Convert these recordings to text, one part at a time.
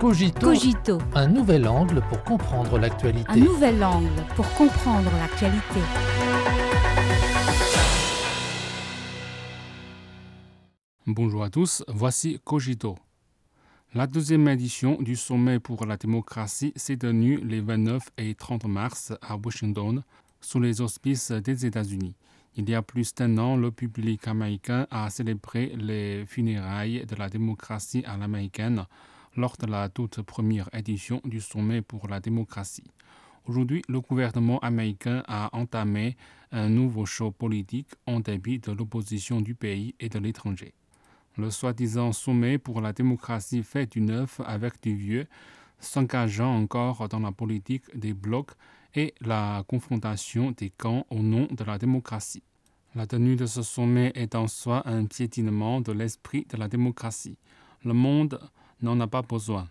Cogito, Cogito, un nouvel angle pour comprendre l'actualité. un nouvel angle pour comprendre l'actualité. Bonjour à tous, voici Cogito. La deuxième édition du Sommet pour la démocratie s'est tenue les 29 et 30 mars à Washington, sous les auspices des États-Unis. Il y a plus d'un an, le public américain a célébré les funérailles de la démocratie à l'américaine lors de la toute première édition du Sommet pour la démocratie. Aujourd'hui, le gouvernement américain a entamé un nouveau show politique en dépit de l'opposition du pays et de l'étranger. Le soi-disant sommet pour la démocratie fait du neuf avec du vieux, s'engageant encore dans la politique des blocs et la confrontation des camps au nom de la démocratie. La tenue de ce sommet est en soi un piétinement de l'esprit de la démocratie. Le monde n'en a pas besoin.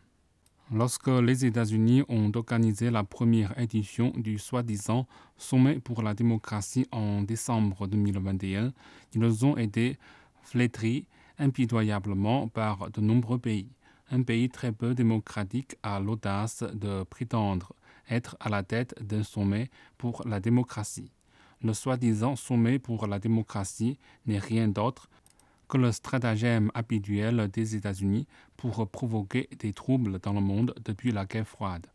Lorsque les États-Unis ont organisé la première édition du soi-disant Sommet pour la démocratie en décembre 2021, ils ont été flétris impitoyablement par de nombreux pays. Un pays très peu démocratique a l'audace de prétendre être à la tête d'un sommet pour la démocratie. Le soi-disant sommet pour la démocratie n'est rien d'autre que le stratagème habituel des États-Unis pour provoquer des troubles dans le monde depuis la guerre froide.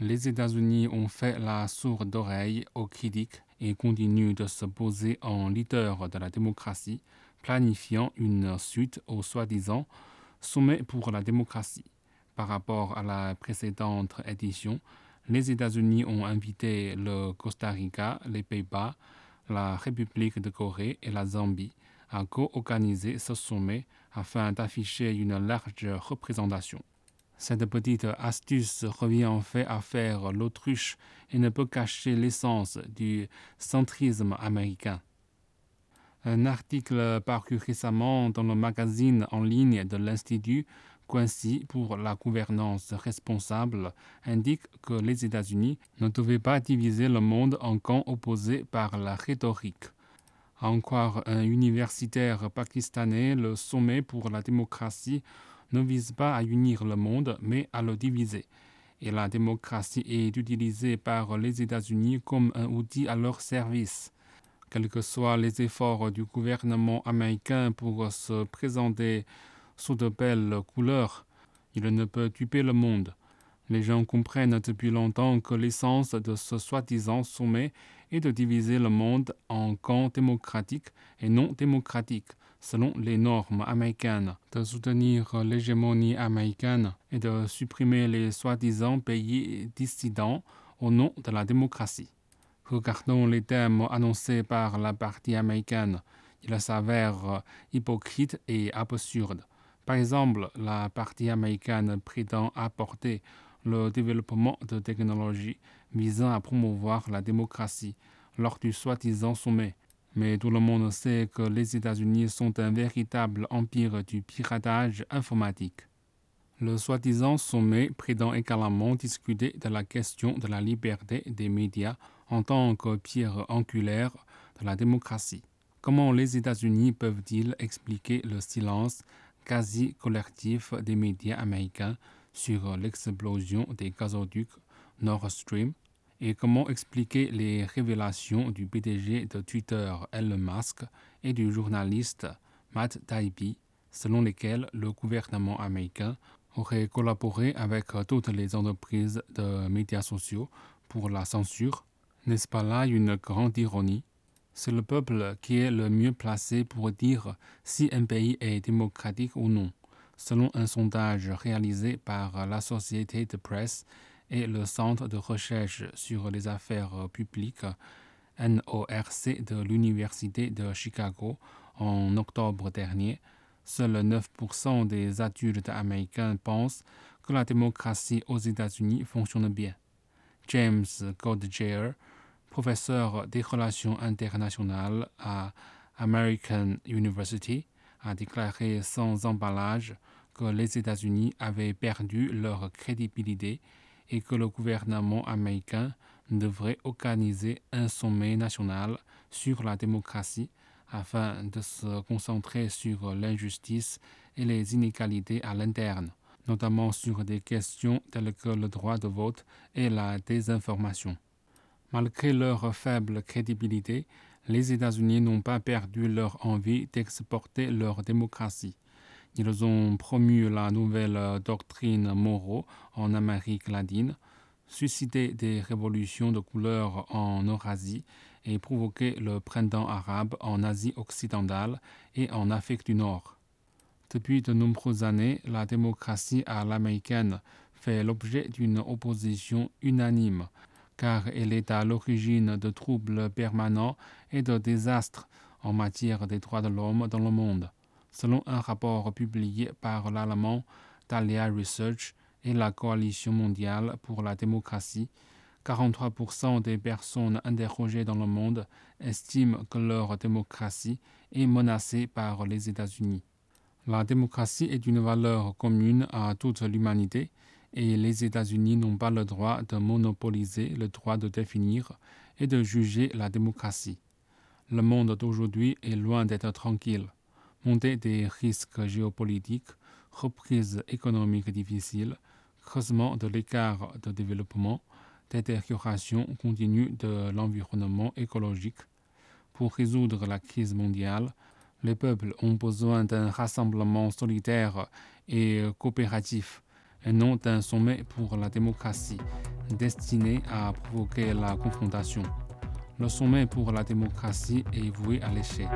Les États-Unis ont fait la sourde oreille aux critiques et continuent de se poser en leader de la démocratie, planifiant une suite au soi-disant sommet pour la démocratie. Par rapport à la précédente édition, les États-Unis ont invité le Costa Rica, les Pays-Bas, la République de Corée et la Zambie à co-organiser ce sommet afin d'afficher une large représentation. Cette petite astuce revient en fait à faire l'autruche et ne peut cacher l'essence du centrisme américain. Un article paru récemment dans le magazine en ligne de l'Institut Quincy pour la gouvernance responsable indique que les États-Unis ne devaient pas diviser le monde en camps opposés par la rhétorique. À en croire un universitaire pakistanais, le sommet pour la démocratie ne vise pas à unir le monde, mais à le diviser. Et la démocratie est utilisée par les États-Unis comme un outil à leur service. Quels que soient les efforts du gouvernement américain pour se présenter sous de belles couleurs, il ne peut tuer le monde. Les gens comprennent depuis longtemps que l'essence de ce soi-disant sommet est de diviser le monde en camps démocratiques et non démocratiques, selon les normes américaines, de soutenir l'hégémonie américaine et de supprimer les soi-disant pays dissidents au nom de la démocratie. Regardons les thèmes annoncés par la partie américaine. Ils s'avèrent hypocrites et absurdes. Par exemple, la partie américaine prétend apporter le développement de technologies visant à promouvoir la démocratie lors du soi-disant sommet. Mais tout le monde sait que les États-Unis sont un véritable empire du piratage informatique. Le soi-disant sommet prétend également discuter de la question de la liberté des médias en tant que pierre angulaire de la démocratie. Comment les États-Unis peuvent-ils expliquer le silence quasi collectif des médias américains sur l'explosion des gazoducs Nord Stream et comment expliquer les révélations du PDG de Twitter Elon Musk et du journaliste Matt Taibbi selon lesquelles le gouvernement américain aurait collaboré avec toutes les entreprises de médias sociaux pour la censure. N'est-ce pas là une grande ironie? C'est le peuple qui est le mieux placé pour dire si un pays est démocratique ou non. Selon un sondage réalisé par la Société de presse et le Centre de recherche sur les affaires publiques NORC de l'Université de Chicago en octobre dernier, seuls 9% des adultes américains pensent que la démocratie aux États-Unis fonctionne bien. James Goldgear, professeur des relations internationales à American University, a déclaré sans emballage que les États-Unis avaient perdu leur crédibilité et que le gouvernement américain devrait organiser un sommet national sur la démocratie afin de se concentrer sur l'injustice et les inégalités à l'interne. notamment sur des questions telles que le droit de vote et la désinformation. Malgré leur faible crédibilité, les États-Unis n'ont pas perdu leur envie d'exporter leur démocratie. Ils ont promu la nouvelle doctrine Moro en Amérique latine, suscité des révolutions de couleur en Eurasie et provoqué le printemps arabe en Asie occidentale et en Afrique du Nord. Depuis de nombreuses années, la démocratie à l'américaine fait l'objet d'une opposition unanime, car elle est à l'origine de troubles permanents et de désastres en matière des droits de l'homme dans le monde, selon un rapport publié par l'allemand Thalia Research et la Coalition mondiale pour la démocratie. 43% des personnes interrogées dans le monde estiment que leur démocratie est menacée par les États-Unis. La démocratie est une valeur commune à toute l'humanité et les États-Unis n'ont pas le droit de monopoliser le droit de définir et de juger la démocratie. Le monde d'aujourd'hui est loin d'être tranquille. Montée des risques géopolitiques, reprise économique difficile, creusement de l'écart de développement, détérioration continue de l'environnement écologique. Pour résoudre la crise mondiale, les peuples ont besoin d'un rassemblement solitaire et coopératif, non d'un sommet pour la démocratie, destiné à provoquer la confrontation. Le sommet pour la démocratie est voué à l'échec.